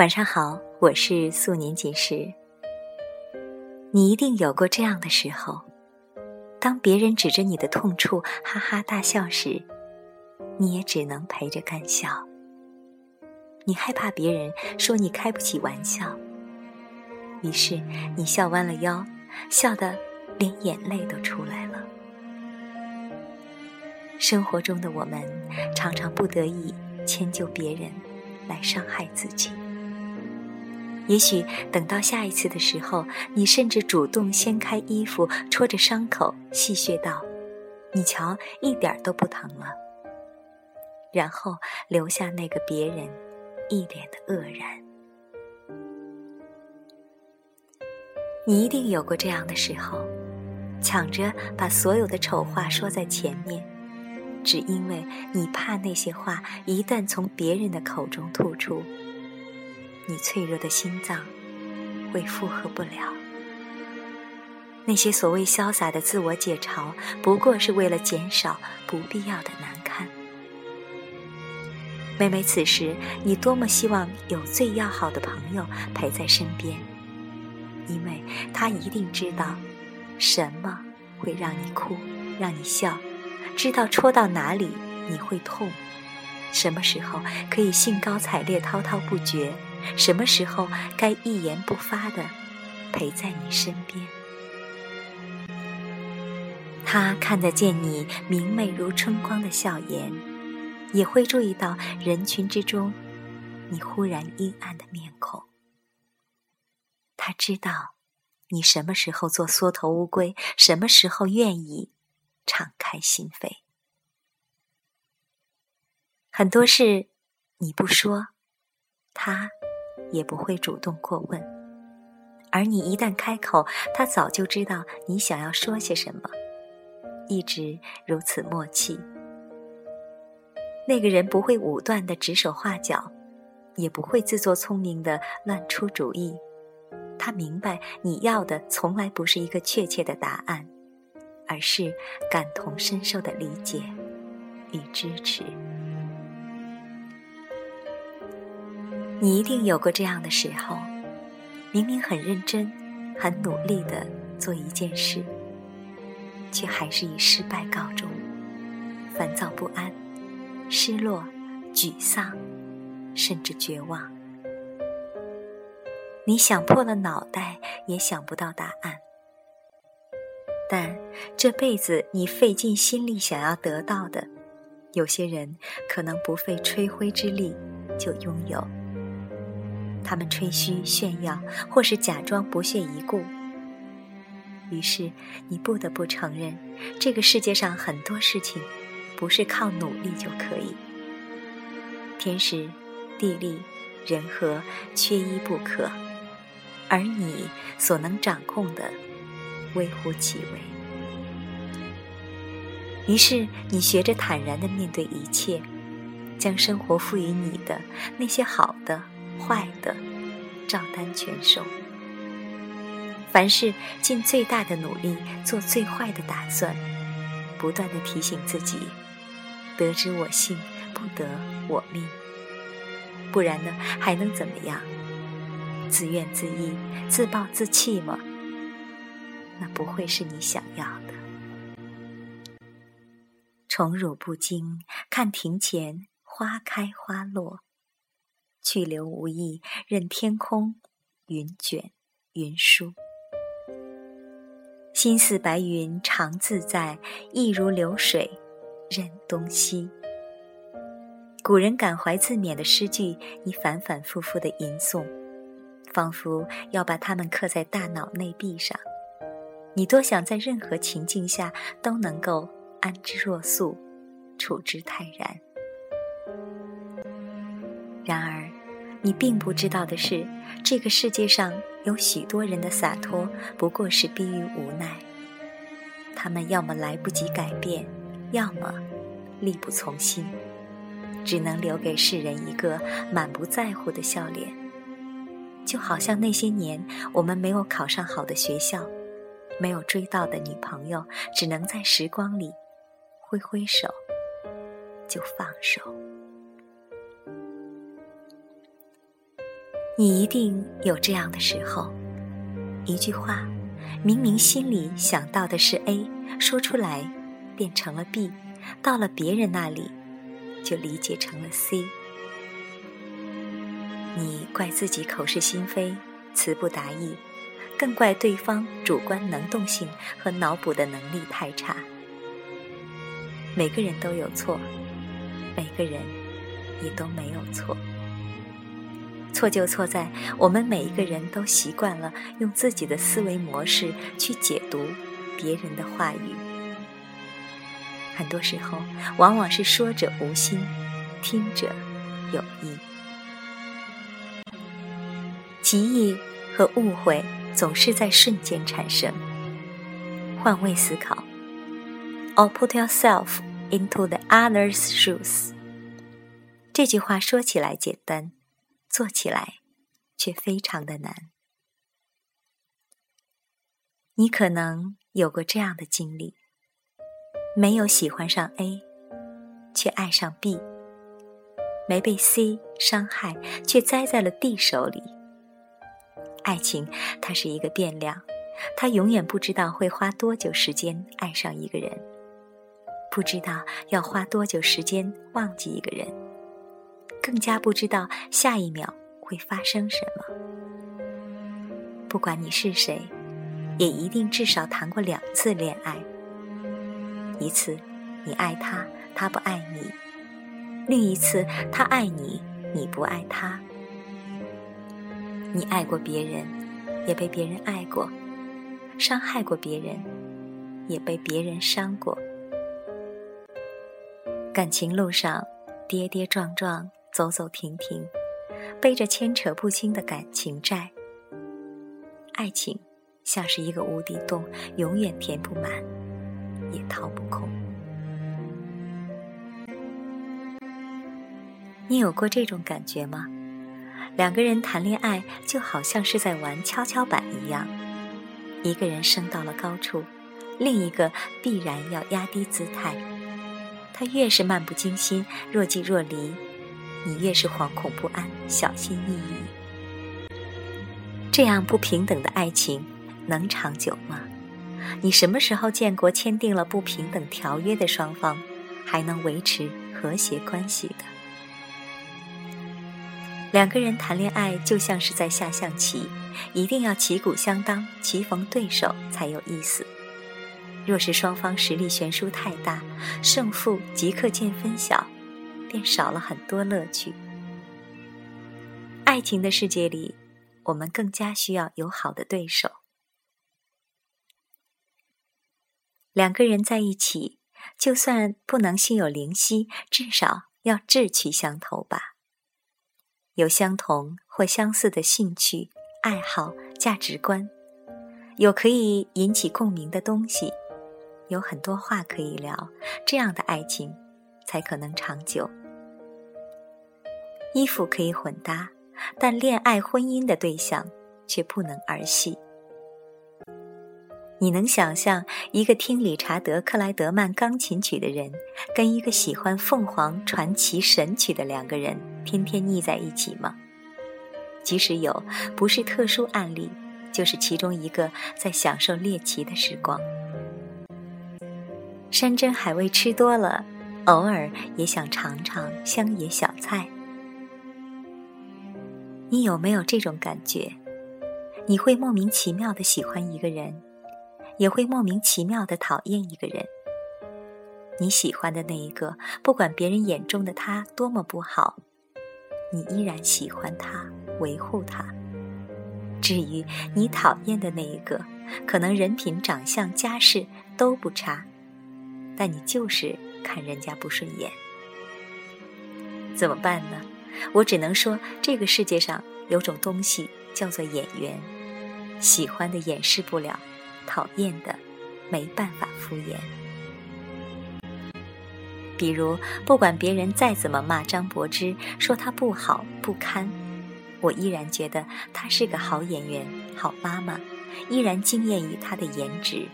晚上好，我是素年锦时。你一定有过这样的时候，当别人指着你的痛处哈哈大笑时，你也只能陪着干笑。你害怕别人说你开不起玩笑，于是你笑弯了腰，笑得连眼泪都出来了。生活中的我们常常不得已迁就别人，来伤害自己。也许等到下一次的时候，你甚至主动掀开衣服，戳着伤口，戏谑道：“你瞧，一点都不疼了。”然后留下那个别人一脸的愕然。你一定有过这样的时候，抢着把所有的丑话说在前面，只因为你怕那些话一旦从别人的口中吐出。你脆弱的心脏会负荷不了。那些所谓潇洒的自我解嘲，不过是为了减少不必要的难堪。每每此时，你多么希望有最要好的朋友陪在身边，因为他一定知道什么会让你哭，让你笑，知道戳到哪里你会痛，什么时候可以兴高采烈、滔滔不绝。什么时候该一言不发的陪在你身边？他看得见你明媚如春光的笑颜，也会注意到人群之中你忽然阴暗的面孔。他知道你什么时候做缩头乌龟，什么时候愿意敞开心扉。很多事你不说，他。也不会主动过问，而你一旦开口，他早就知道你想要说些什么，一直如此默契。那个人不会武断的指手画脚，也不会自作聪明的乱出主意。他明白你要的从来不是一个确切的答案，而是感同身受的理解与支持。你一定有过这样的时候，明明很认真、很努力的做一件事，却还是以失败告终，烦躁不安、失落、沮丧，甚至绝望。你想破了脑袋也想不到答案，但这辈子你费尽心力想要得到的，有些人可能不费吹灰之力就拥有。他们吹嘘炫耀，或是假装不屑一顾。于是，你不得不承认，这个世界上很多事情，不是靠努力就可以。天时、地利、人和，缺一不可，而你所能掌控的，微乎其微。于是，你学着坦然的面对一切，将生活赋予你的那些好的。坏的，照单全收。凡事尽最大的努力，做最坏的打算，不断的提醒自己：得之我幸，不得我命。不然呢，还能怎么样？自怨自艾、自暴自弃吗？那不会是你想要的。宠辱不惊，看庭前花开花落。去留无意，任天空云卷云舒。心似白云常自在，意如流水任东西。古人感怀自勉的诗句，你反反复复的吟诵，仿佛要把它们刻在大脑内壁上。你多想在任何情境下都能够安之若素，处之泰然。然而，你并不知道的是，这个世界上有许多人的洒脱不过是逼于无奈。他们要么来不及改变，要么力不从心，只能留给世人一个满不在乎的笑脸。就好像那些年，我们没有考上好的学校，没有追到的女朋友，只能在时光里挥挥手，就放手。你一定有这样的时候，一句话，明明心里想到的是 A，说出来变成了 B，到了别人那里就理解成了 C。你怪自己口是心非、词不达意，更怪对方主观能动性和脑补的能力太差。每个人都有错，每个人也都没有错。错就错在我们每一个人都习惯了用自己的思维模式去解读别人的话语，很多时候往往是说者无心，听者有意。歧义和误会总是在瞬间产生。换位思考，or put yourself into the other's shoes。这句话说起来简单。做起来却非常的难。你可能有过这样的经历：没有喜欢上 A，却爱上 B；没被 C 伤害，却栽在了 D 手里。爱情它是一个变量，它永远不知道会花多久时间爱上一个人，不知道要花多久时间忘记一个人。更加不知道下一秒会发生什么。不管你是谁，也一定至少谈过两次恋爱。一次，你爱他，他不爱你；另一次，他爱你，你不爱他。你爱过别人，也被别人爱过；伤害过别人，也被别人伤过。感情路上，跌跌撞撞。走走停停，背着牵扯不清的感情债。爱情像是一个无底洞，永远填不满，也掏不空。你有过这种感觉吗？两个人谈恋爱就好像是在玩跷跷板一样，一个人升到了高处，另一个必然要压低姿态。他越是漫不经心、若即若离。你越是惶恐不安、小心翼翼，这样不平等的爱情能长久吗？你什么时候见过签订了不平等条约的双方还能维持和谐关系的？两个人谈恋爱就像是在下象棋，一定要旗鼓相当、棋逢对手才有意思。若是双方实力悬殊太大，胜负即刻见分晓。便少了很多乐趣。爱情的世界里，我们更加需要有好的对手。两个人在一起，就算不能心有灵犀，至少要志趣相投吧。有相同或相似的兴趣、爱好、价值观，有可以引起共鸣的东西，有很多话可以聊，这样的爱情才可能长久。衣服可以混搭，但恋爱婚姻的对象却不能儿戏。你能想象一个听理查德·克莱德曼钢琴曲的人，跟一个喜欢凤凰传奇神曲的两个人天天腻在一起吗？即使有，不是特殊案例，就是其中一个在享受猎奇的时光。山珍海味吃多了，偶尔也想尝尝乡野小菜。你有没有这种感觉？你会莫名其妙的喜欢一个人，也会莫名其妙的讨厌一个人。你喜欢的那一个，不管别人眼中的他多么不好，你依然喜欢他，维护他。至于你讨厌的那一个，可能人品、长相、家世都不差，但你就是看人家不顺眼，怎么办呢？我只能说，这个世界上有种东西叫做演员，喜欢的掩饰不了，讨厌的没办法敷衍。比如，不管别人再怎么骂张柏芝，说她不好不堪，我依然觉得她是个好演员、好妈妈，依然惊艳于她的颜值。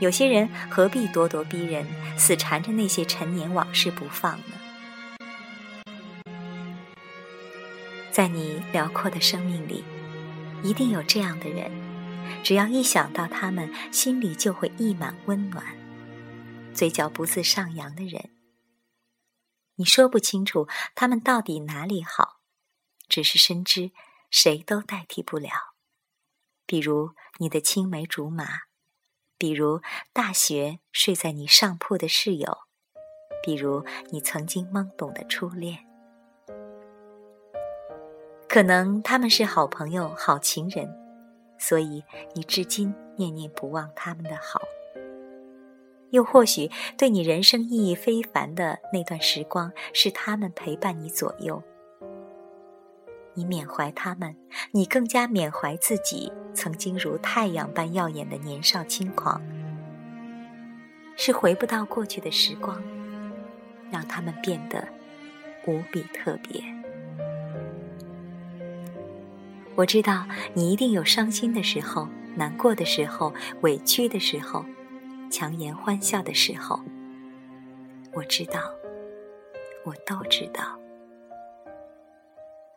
有些人何必咄咄逼人，死缠着那些陈年往事不放呢？在你辽阔的生命里，一定有这样的人，只要一想到他们，心里就会溢满温暖，嘴角不自上扬的人。你说不清楚他们到底哪里好，只是深知谁都代替不了。比如你的青梅竹马，比如大学睡在你上铺的室友，比如你曾经懵懂的初恋。可能他们是好朋友、好情人，所以你至今念念不忘他们的好。又或许，对你人生意义非凡的那段时光，是他们陪伴你左右。你缅怀他们，你更加缅怀自己曾经如太阳般耀眼的年少轻狂。是回不到过去的时光，让他们变得无比特别。我知道你一定有伤心的时候、难过的时候、委屈的时候、强颜欢笑的时候。我知道，我都知道。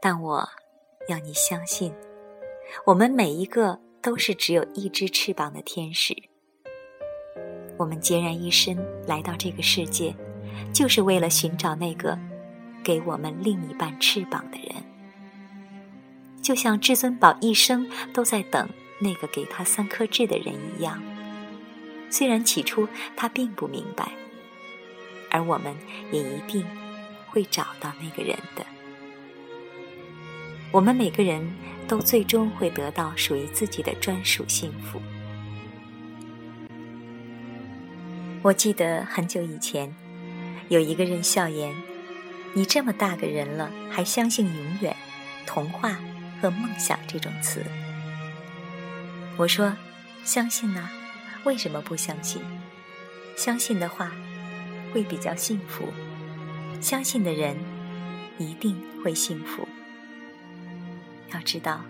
但我要你相信，我们每一个都是只有一只翅膀的天使。我们孑然一身来到这个世界，就是为了寻找那个给我们另一半翅膀的人。就像至尊宝一生都在等那个给他三颗痣的人一样，虽然起初他并不明白，而我们也一定会找到那个人的。我们每个人都最终会得到属于自己的专属幸福。我记得很久以前，有一个人笑言：“你这么大个人了，还相信永远、童话？”和梦想这种词，我说相信呐，为什么不相信？相信的话会比较幸福，相信的人一定会幸福。要知道，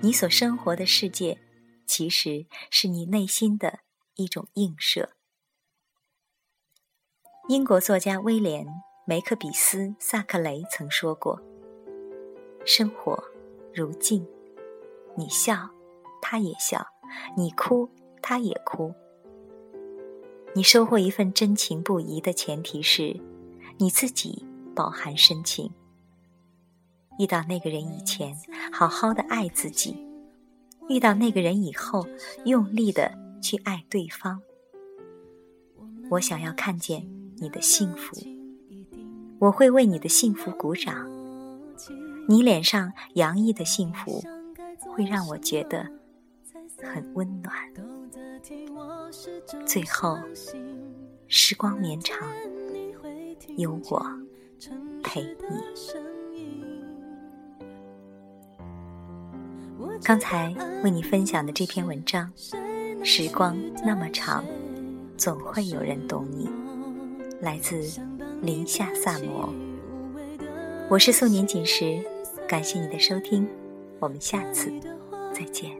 你所生活的世界其实是你内心的一种映射。英国作家威廉·梅克比斯·萨克雷曾说过：“生活。”如镜，你笑，他也笑；你哭，他也哭。你收获一份真情不移的前提是，你自己饱含深情。遇到那个人以前，好好的爱自己；遇到那个人以后，用力的去爱对方。我想要看见你的幸福，我会为你的幸福鼓掌。你脸上洋溢的幸福，会让我觉得很温暖。最后，时光绵长，有我陪你。刚才为你分享的这篇文章，《时光那么长，总会有人懂你》，来自林夏萨摩。我是素年锦时。感谢你的收听，我们下次再见。